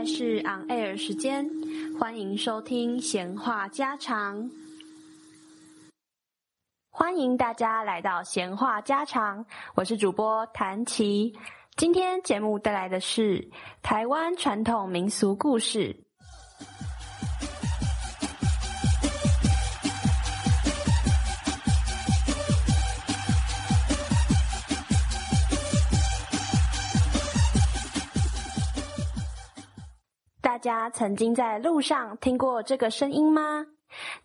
在是 on air 时间，欢迎收听闲话家常。欢迎大家来到闲话家常，我是主播谭琪。今天节目带来的是台湾传统民俗故事。大家曾经在路上听过这个声音吗？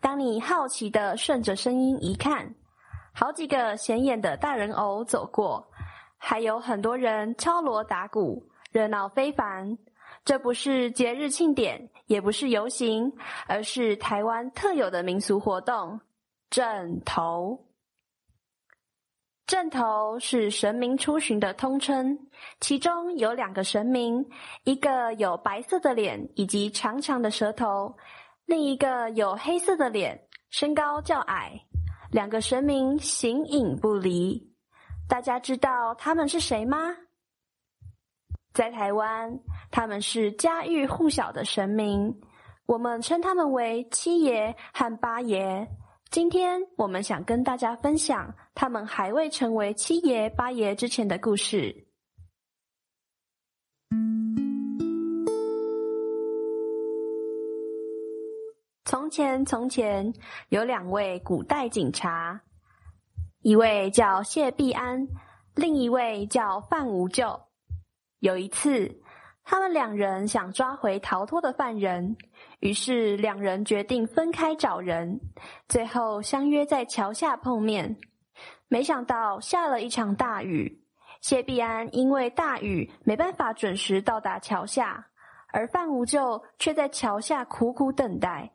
当你好奇的顺着声音一看，好几个显眼的大人偶走过，还有很多人敲锣打鼓，热闹非凡。这不是节日庆典，也不是游行，而是台湾特有的民俗活动——枕头。阵头是神明出巡的通称，其中有两个神明，一个有白色的脸以及长长的舌头，另一个有黑色的脸，身高较矮。两个神明形影不离。大家知道他们是谁吗？在台湾，他们是家喻户晓的神明，我们称他们为七爷和八爷。今天我们想跟大家分享他们还未成为七爷八爷之前的故事。从前，从前有两位古代警察，一位叫谢必安，另一位叫范无救。有一次，他们两人想抓回逃脱的犯人。于是两人决定分开找人，最后相约在桥下碰面。没想到下了一场大雨，谢必安因为大雨没办法准时到达桥下，而范无救却在桥下苦苦等待。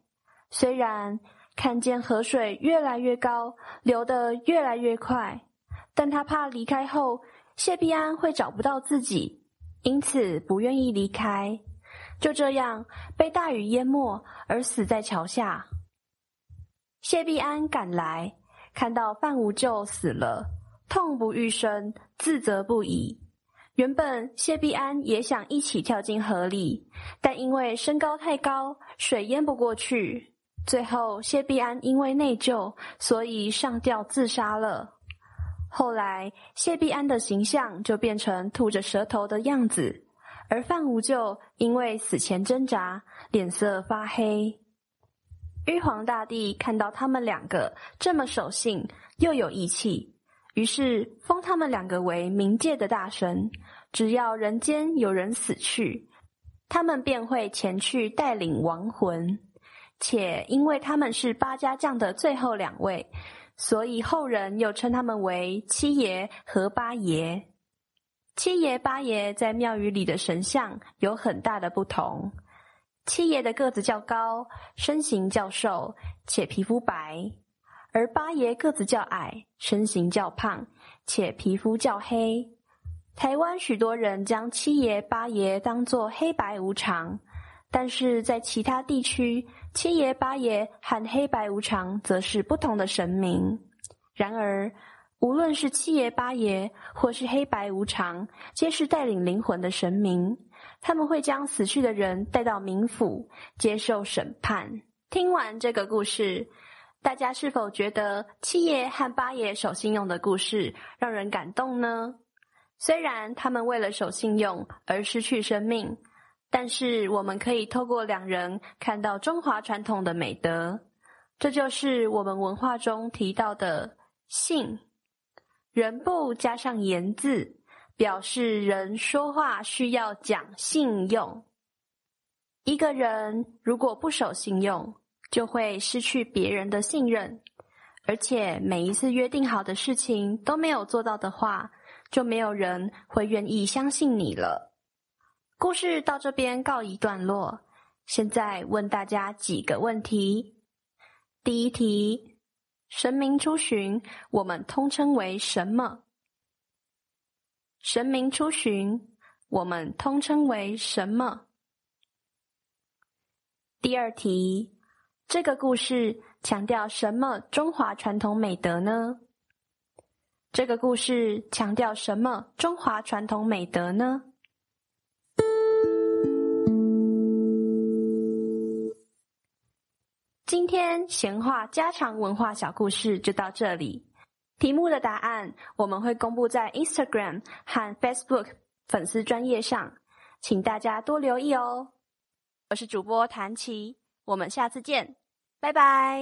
虽然看见河水越来越高，流得越来越快，但他怕离开后谢必安会找不到自己，因此不愿意离开。就这样被大雨淹没而死在桥下。谢必安赶来，看到范无救死了，痛不欲生，自责不已。原本谢必安也想一起跳进河里，但因为身高太高，水淹不过去。最后谢必安因为内疚，所以上吊自杀了。后来谢必安的形象就变成吐着舌头的样子。而范无救因为死前挣扎，脸色发黑。玉皇大帝看到他们两个这么守信又有义气，于是封他们两个为冥界的大神。只要人间有人死去，他们便会前去带领亡魂。且因为他们是八家将的最后两位，所以后人又称他们为七爷和八爷。七爷八爷在庙宇里的神像有很大的不同。七爷的个子较高，身形较瘦，且皮肤白；而八爷个子较矮，身形较胖，且皮肤较黑。台湾许多人将七爷八爷当作黑白无常，但是在其他地区，七爷八爷和黑白无常则是不同的神明。然而。无论是七爷八爷，或是黑白无常，皆是带领灵魂的神明。他们会将死去的人带到冥府接受审判。听完这个故事，大家是否觉得七爷和八爷守信用的故事让人感动呢？虽然他们为了守信用而失去生命，但是我们可以透过两人看到中华传统的美德。这就是我们文化中提到的信。人不加上言字，表示人说话需要讲信用。一个人如果不守信用，就会失去别人的信任，而且每一次约定好的事情都没有做到的话，就没有人会愿意相信你了。故事到这边告一段落，现在问大家几个问题。第一题。神明出巡，我们通称为什么？神明出巡，我们通称为什么？第二题，这个故事强调什么中华传统美德呢？这个故事强调什么中华传统美德呢？今天闲话家常文化小故事就到这里。题目的答案我们会公布在 Instagram 和 Facebook 粉丝专业上，请大家多留意哦。我是主播谭琪，我们下次见，拜拜。